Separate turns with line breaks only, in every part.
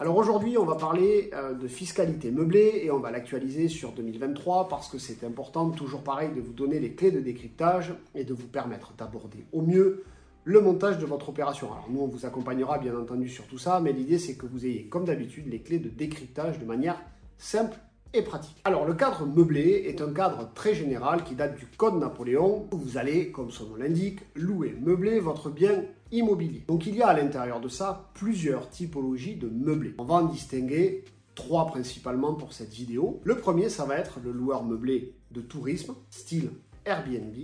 Alors aujourd'hui, on va parler euh, de fiscalité meublée et on va l'actualiser sur 2023 parce que c'est important, toujours pareil, de vous donner les clés de décryptage et de vous permettre d'aborder au mieux le montage de votre opération. Alors nous, on vous accompagnera bien entendu sur tout ça, mais l'idée c'est que vous ayez comme d'habitude les clés de décryptage de manière simple pratique. Alors le cadre meublé est un cadre très général qui date du Code Napoléon où vous allez, comme son nom l'indique, louer, meubler votre bien immobilier. Donc il y a à l'intérieur de ça plusieurs typologies de meublé. On va en distinguer trois principalement pour cette vidéo. Le premier, ça va être le loueur meublé de tourisme, style Airbnb.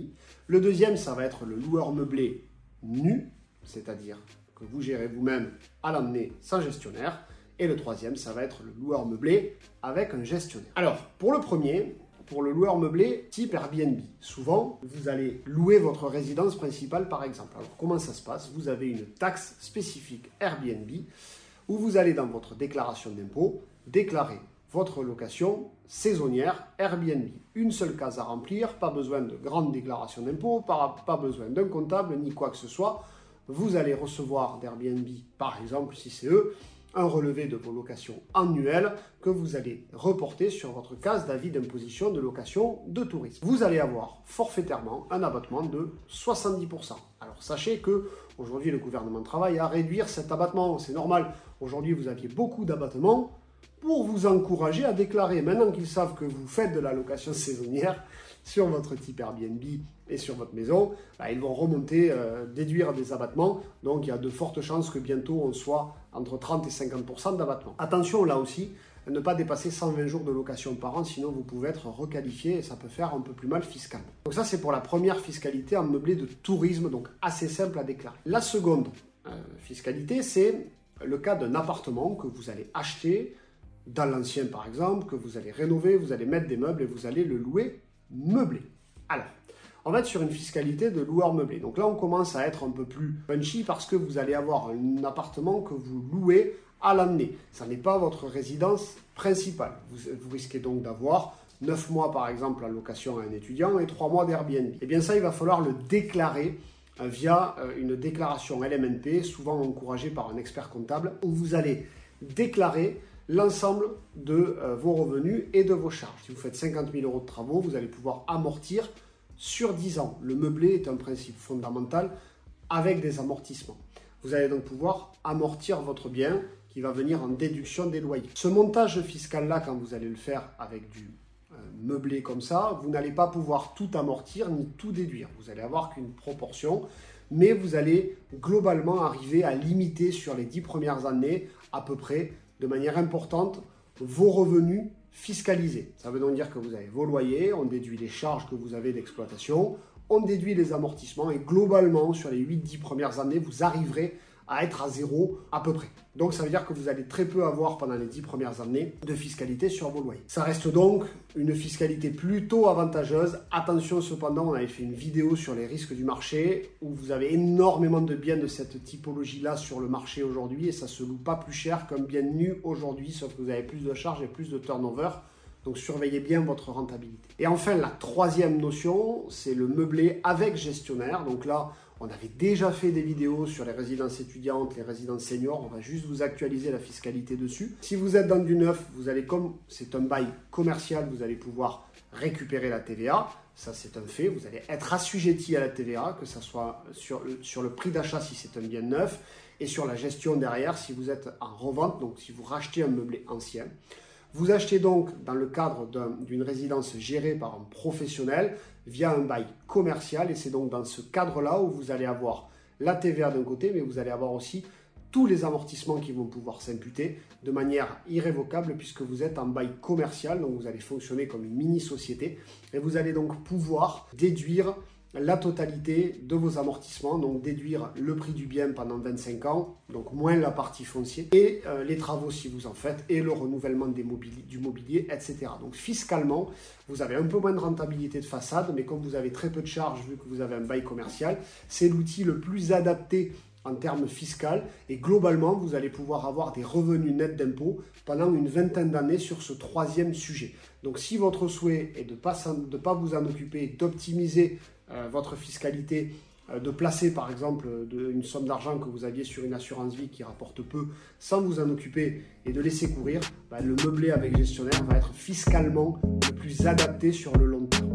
Le deuxième, ça va être le loueur meublé nu, c'est-à-dire que vous gérez vous-même à l'emmener sans gestionnaire. Et le troisième, ça va être le loueur meublé avec un gestionnaire. Alors, pour le premier, pour le loueur meublé type Airbnb, souvent, vous allez louer votre résidence principale par exemple. Alors, comment ça se passe? Vous avez une taxe spécifique Airbnb où vous allez dans votre déclaration d'impôt déclarer votre location saisonnière Airbnb. Une seule case à remplir, pas besoin de grande déclaration d'impôt, pas besoin d'un comptable ni quoi que ce soit. Vous allez recevoir d'Airbnb, par exemple, si c'est eux, un relevé de vos locations annuelles que vous allez reporter sur votre case d'avis d'imposition de location de tourisme. Vous allez avoir forfaitairement un abattement de 70%. Alors sachez que aujourd'hui le gouvernement travaille à réduire cet abattement, c'est normal. Aujourd'hui vous aviez beaucoup d'abattements pour vous encourager à déclarer. Maintenant qu'ils savent que vous faites de la location saisonnière sur votre type Airbnb et sur votre maison, bah, ils vont remonter, euh, déduire des abattements. Donc il y a de fortes chances que bientôt on soit entre 30 et 50% d'abattement. Attention là aussi, ne pas dépasser 120 jours de location par an, sinon vous pouvez être requalifié et ça peut faire un peu plus mal fiscalement. Donc ça c'est pour la première fiscalité en meublé de tourisme, donc assez simple à déclarer. La seconde euh, fiscalité, c'est le cas d'un appartement que vous allez acheter dans l'ancien par exemple, que vous allez rénover, vous allez mettre des meubles et vous allez le louer meublé. Alors, on va être sur une fiscalité de loueur meublé. Donc là, on commence à être un peu plus punchy parce que vous allez avoir un appartement que vous louez à l'année. Ça n'est pas votre résidence principale. Vous, risquez donc d'avoir 9 mois par exemple en location à un étudiant et 3 mois d'Airbnb. Et eh bien ça, il va falloir le déclarer euh, via euh, une déclaration LMNP, souvent encouragée par un expert comptable, où vous allez déclarer l'ensemble de euh, vos revenus et de vos charges. Si vous faites 50 000 euros de travaux, vous allez pouvoir amortir sur 10 ans. Le meublé est un principe fondamental avec des amortissements. Vous allez donc pouvoir amortir votre bien qui va venir en déduction des loyers. Ce montage fiscal-là, quand vous allez le faire avec du euh, meublé comme ça, vous n'allez pas pouvoir tout amortir ni tout déduire. Vous allez avoir qu'une proportion, mais vous allez globalement arriver à limiter sur les 10 premières années à peu près de manière importante vos revenus fiscalisés. Ça veut donc dire que vous avez vos loyers, on déduit les charges que vous avez d'exploitation, on déduit les amortissements et globalement, sur les 8-10 premières années, vous arriverez à être à zéro à peu près. Donc ça veut dire que vous allez très peu avoir pendant les 10 premières années de fiscalité sur vos loyers. Ça reste donc une fiscalité plutôt avantageuse. Attention cependant, on avait fait une vidéo sur les risques du marché où vous avez énormément de biens de cette typologie-là sur le marché aujourd'hui et ça se loue pas plus cher qu'un bien nu aujourd'hui, sauf que vous avez plus de charges et plus de turnover. Donc surveillez bien votre rentabilité. Et enfin, la troisième notion, c'est le meublé avec gestionnaire. Donc là, on avait déjà fait des vidéos sur les résidences étudiantes, les résidences seniors. On va juste vous actualiser la fiscalité dessus. Si vous êtes dans du neuf, vous allez comme c'est un bail commercial, vous allez pouvoir récupérer la TVA. Ça, c'est un fait. Vous allez être assujetti à la TVA, que ce soit sur, sur le prix d'achat si c'est un bien neuf et sur la gestion derrière si vous êtes en revente, donc si vous rachetez un meublé ancien. Vous achetez donc dans le cadre d'une résidence gérée par un professionnel via un bail commercial et c'est donc dans ce cadre-là où vous allez avoir la TVA d'un côté, mais vous allez avoir aussi tous les amortissements qui vont pouvoir s'imputer de manière irrévocable puisque vous êtes en bail commercial, donc vous allez fonctionner comme une mini-société et vous allez donc pouvoir déduire la totalité de vos amortissements, donc déduire le prix du bien pendant 25 ans, donc moins la partie foncière, et euh, les travaux si vous en faites, et le renouvellement du mobilier, etc. Donc fiscalement, vous avez un peu moins de rentabilité de façade, mais comme vous avez très peu de charges vu que vous avez un bail commercial, c'est l'outil le plus adapté en termes fiscaux et globalement vous allez pouvoir avoir des revenus nets d'impôts pendant une vingtaine d'années sur ce troisième sujet. Donc si votre souhait est de ne pas, vous en occuper, d'optimiser votre fiscalité euh, de placer par exemple une somme d'argent que vous aviez sur une assurance vie qui rapporte peu sans vous en occuper et de laisser courir, bah, le meublé avec gestionnaire va être fiscalement le plus adapté sur le long terme.